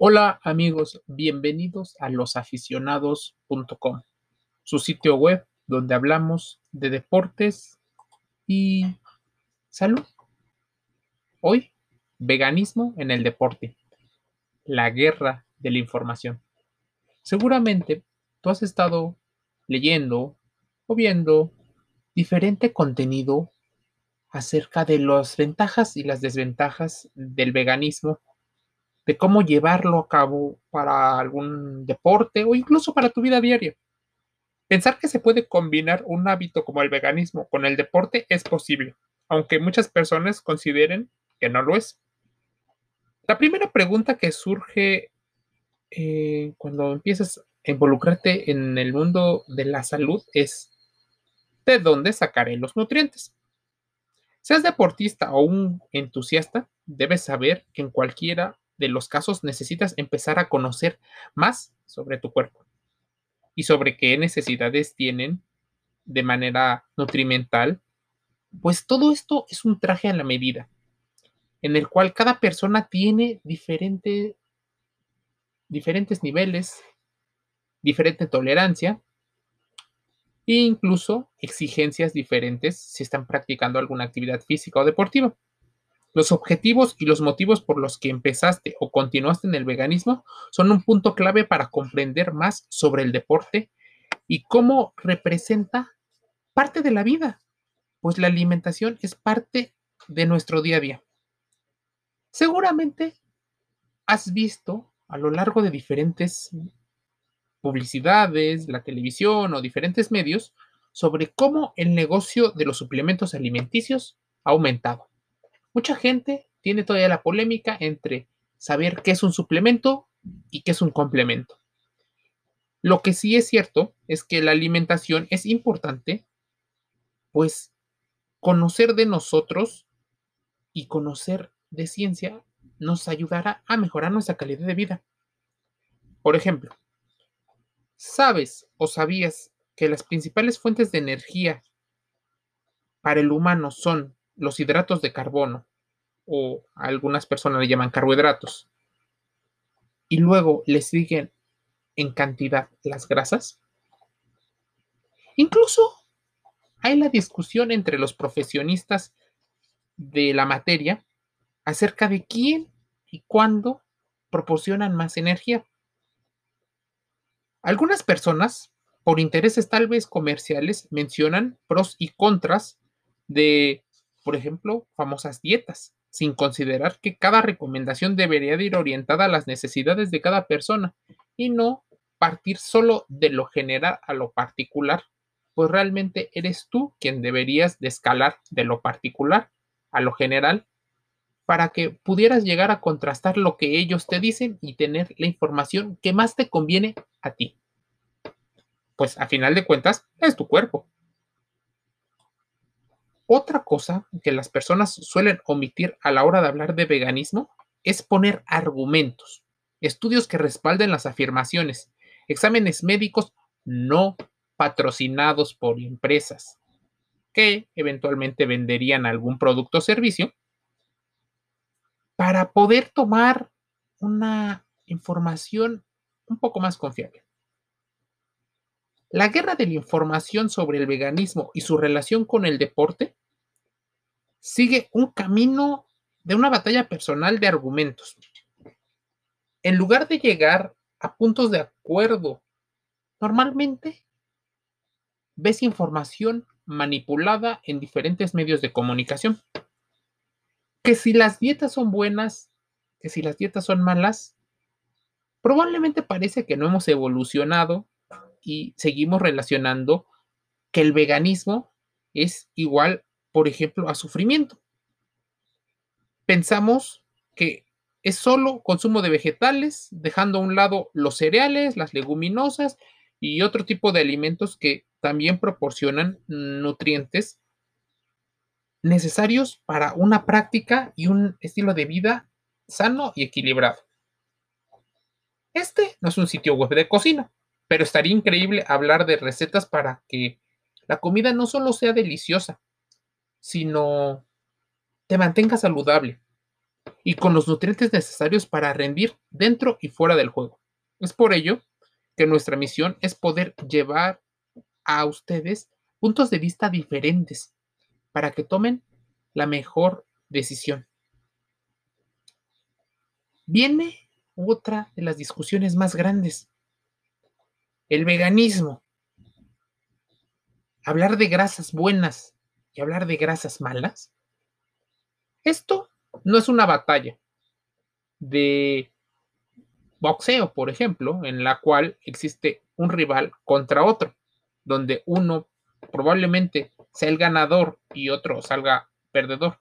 Hola amigos, bienvenidos a losaficionados.com, su sitio web donde hablamos de deportes y salud. Hoy, veganismo en el deporte, la guerra de la información. Seguramente tú has estado leyendo o viendo diferente contenido acerca de las ventajas y las desventajas del veganismo de cómo llevarlo a cabo para algún deporte o incluso para tu vida diaria. Pensar que se puede combinar un hábito como el veganismo con el deporte es posible, aunque muchas personas consideren que no lo es. La primera pregunta que surge eh, cuando empiezas a involucrarte en el mundo de la salud es, ¿de dónde sacaré los nutrientes? Seas deportista o un entusiasta, debes saber que en cualquiera de los casos necesitas empezar a conocer más sobre tu cuerpo y sobre qué necesidades tienen de manera nutrimental, pues todo esto es un traje a la medida, en el cual cada persona tiene diferente, diferentes niveles, diferente tolerancia e incluso exigencias diferentes si están practicando alguna actividad física o deportiva. Los objetivos y los motivos por los que empezaste o continuaste en el veganismo son un punto clave para comprender más sobre el deporte y cómo representa parte de la vida, pues la alimentación es parte de nuestro día a día. Seguramente has visto a lo largo de diferentes publicidades, la televisión o diferentes medios sobre cómo el negocio de los suplementos alimenticios ha aumentado. Mucha gente tiene todavía la polémica entre saber qué es un suplemento y qué es un complemento. Lo que sí es cierto es que la alimentación es importante, pues conocer de nosotros y conocer de ciencia nos ayudará a mejorar nuestra calidad de vida. Por ejemplo, ¿sabes o sabías que las principales fuentes de energía para el humano son los hidratos de carbono, o algunas personas le llaman carbohidratos, y luego le siguen en cantidad las grasas? Incluso hay la discusión entre los profesionistas de la materia acerca de quién y cuándo proporcionan más energía. Algunas personas, por intereses tal vez comerciales, mencionan pros y contras de por ejemplo, famosas dietas, sin considerar que cada recomendación debería de ir orientada a las necesidades de cada persona y no partir solo de lo general a lo particular, pues realmente eres tú quien deberías de escalar de lo particular a lo general para que pudieras llegar a contrastar lo que ellos te dicen y tener la información que más te conviene a ti. Pues a final de cuentas es tu cuerpo otra cosa que las personas suelen omitir a la hora de hablar de veganismo es poner argumentos, estudios que respalden las afirmaciones, exámenes médicos no patrocinados por empresas que eventualmente venderían algún producto o servicio para poder tomar una información un poco más confiable. La guerra de la información sobre el veganismo y su relación con el deporte sigue un camino de una batalla personal de argumentos. En lugar de llegar a puntos de acuerdo, normalmente ves información manipulada en diferentes medios de comunicación. Que si las dietas son buenas, que si las dietas son malas, probablemente parece que no hemos evolucionado y seguimos relacionando que el veganismo es igual, por ejemplo, a sufrimiento. Pensamos que es solo consumo de vegetales, dejando a un lado los cereales, las leguminosas y otro tipo de alimentos que también proporcionan nutrientes necesarios para una práctica y un estilo de vida sano y equilibrado. Este no es un sitio web de cocina, pero estaría increíble hablar de recetas para que la comida no solo sea deliciosa, sino te mantenga saludable. y con los nutrientes necesarios para rendir dentro y fuera del juego. Es por ello que nuestra misión es poder llevar a ustedes puntos de vista diferentes para que tomen la mejor decisión. Viene otra de las discusiones más grandes, el veganismo. Hablar de grasas buenas y hablar de grasas malas. Esto no es una batalla de boxeo, por ejemplo, en la cual existe un rival contra otro, donde uno probablemente sea el ganador y otro salga perdedor.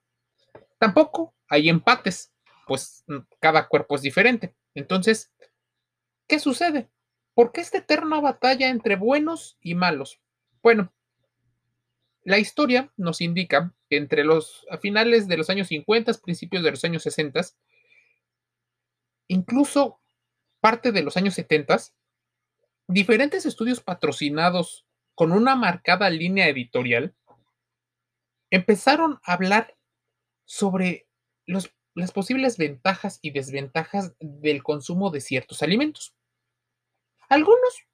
Tampoco hay empates, pues cada cuerpo es diferente. Entonces, ¿qué sucede? ¿Por qué esta eterna batalla entre buenos y malos? Bueno, la historia nos indica que entre los finales de los años 50, principios de los años 60, incluso parte de los años 70, diferentes estudios patrocinados con una marcada línea editorial empezaron a hablar sobre las posibles ventajas y desventajas del consumo de ciertos alimentos. Algunos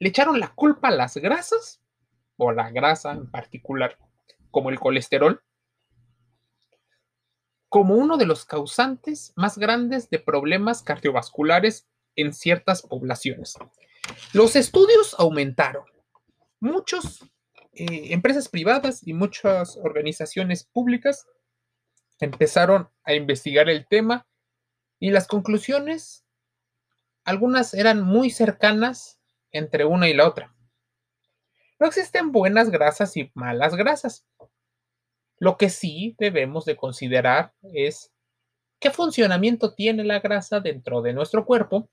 le echaron la culpa a las grasas, o la grasa en particular, como el colesterol, como uno de los causantes más grandes de problemas cardiovasculares en ciertas poblaciones. Los estudios aumentaron. Muchas eh, empresas privadas y muchas organizaciones públicas empezaron a investigar el tema y las conclusiones, algunas eran muy cercanas entre una y la otra. No existen buenas grasas y malas grasas. Lo que sí debemos de considerar es qué funcionamiento tiene la grasa dentro de nuestro cuerpo,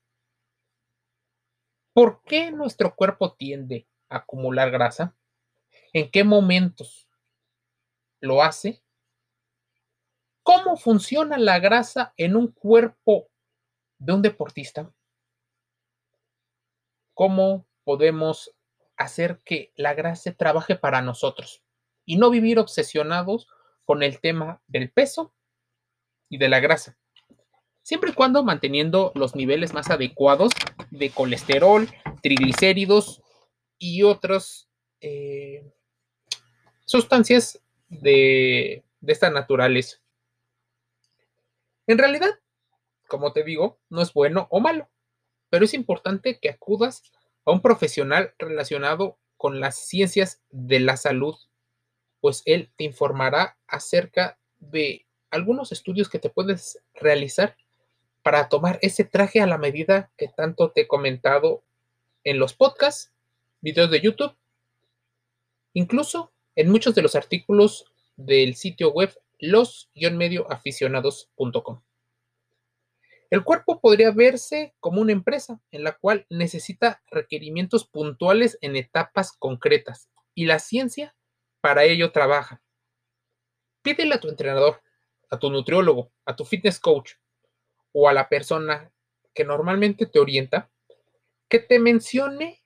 por qué nuestro cuerpo tiende a acumular grasa, en qué momentos lo hace ¿Cómo funciona la grasa en un cuerpo de un deportista? ¿Cómo podemos hacer que la grasa trabaje para nosotros y no vivir obsesionados con el tema del peso y de la grasa? Siempre y cuando manteniendo los niveles más adecuados de colesterol, triglicéridos y otras eh, sustancias de, de esta naturaleza. En realidad, como te digo, no es bueno o malo, pero es importante que acudas a un profesional relacionado con las ciencias de la salud, pues él te informará acerca de algunos estudios que te puedes realizar para tomar ese traje a la medida que tanto te he comentado en los podcasts, videos de YouTube, incluso en muchos de los artículos del sitio web los-medioaficionados.com. El cuerpo podría verse como una empresa en la cual necesita requerimientos puntuales en etapas concretas y la ciencia para ello trabaja. Pídele a tu entrenador, a tu nutriólogo, a tu fitness coach o a la persona que normalmente te orienta que te mencione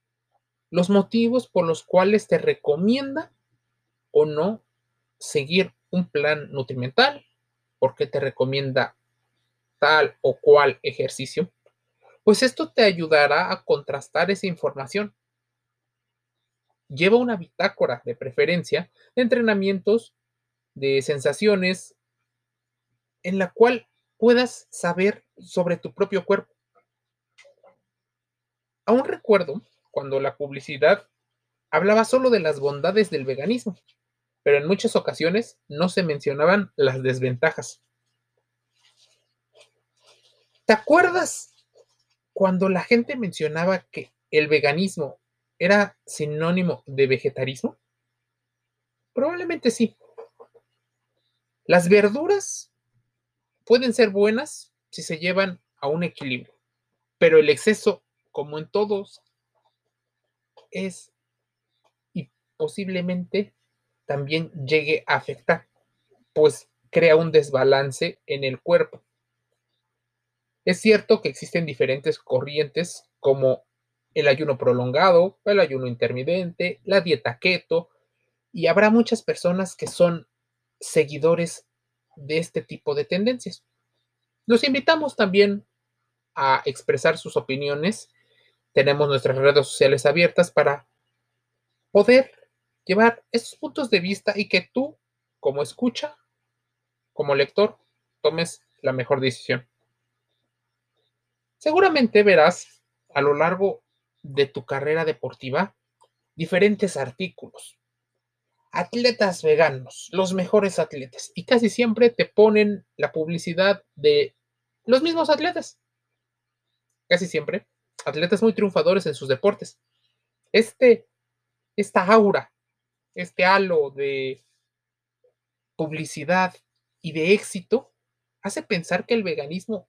los motivos por los cuales te recomienda o no seguir un plan nutrimental, porque te recomienda tal o cual ejercicio, pues esto te ayudará a contrastar esa información. Lleva una bitácora de preferencia de entrenamientos, de sensaciones, en la cual puedas saber sobre tu propio cuerpo. Aún recuerdo cuando la publicidad hablaba solo de las bondades del veganismo pero en muchas ocasiones no se mencionaban las desventajas. ¿Te acuerdas cuando la gente mencionaba que el veganismo era sinónimo de vegetarismo? Probablemente sí. Las verduras pueden ser buenas si se llevan a un equilibrio, pero el exceso, como en todos, es y posiblemente también llegue a afectar, pues crea un desbalance en el cuerpo. Es cierto que existen diferentes corrientes como el ayuno prolongado, el ayuno intermitente, la dieta keto, y habrá muchas personas que son seguidores de este tipo de tendencias. Los invitamos también a expresar sus opiniones. Tenemos nuestras redes sociales abiertas para poder llevar estos puntos de vista y que tú, como escucha, como lector, tomes la mejor decisión. Seguramente verás a lo largo de tu carrera deportiva diferentes artículos. Atletas veganos, los mejores atletas. Y casi siempre te ponen la publicidad de los mismos atletas. Casi siempre. Atletas muy triunfadores en sus deportes. Este, esta aura, este halo de publicidad y de éxito hace pensar que el veganismo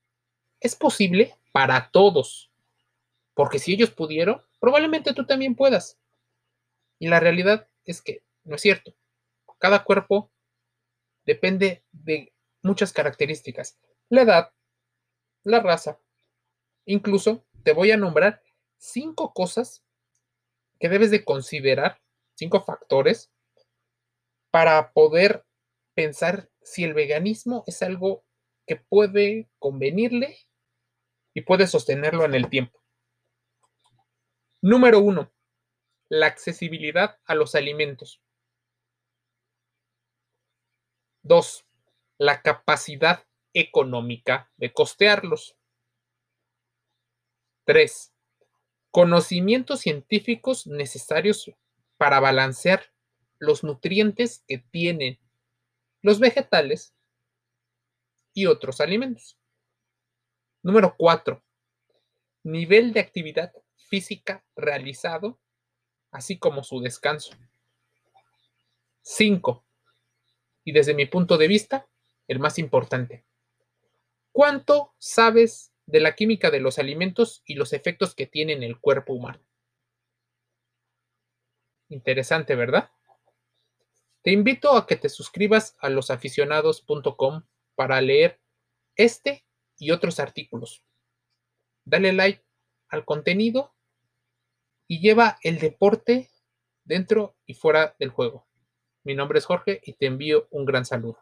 es posible para todos. Porque si ellos pudieron, probablemente tú también puedas. Y la realidad es que no es cierto. Cada cuerpo depende de muchas características. La edad, la raza. Incluso te voy a nombrar cinco cosas que debes de considerar, cinco factores, para poder pensar si el veganismo es algo que puede convenirle y puede sostenerlo en el tiempo. Número uno, la accesibilidad a los alimentos. Dos, la capacidad económica de costearlos. Tres, conocimientos científicos necesarios para balancear los nutrientes que tienen los vegetales y otros alimentos. Número 4. Nivel de actividad física realizado, así como su descanso. 5. Y desde mi punto de vista, el más importante. ¿Cuánto sabes de la química de los alimentos y los efectos que tienen en el cuerpo humano? Interesante, ¿verdad? Te invito a que te suscribas a losaficionados.com para leer este y otros artículos. Dale like al contenido y lleva el deporte dentro y fuera del juego. Mi nombre es Jorge y te envío un gran saludo.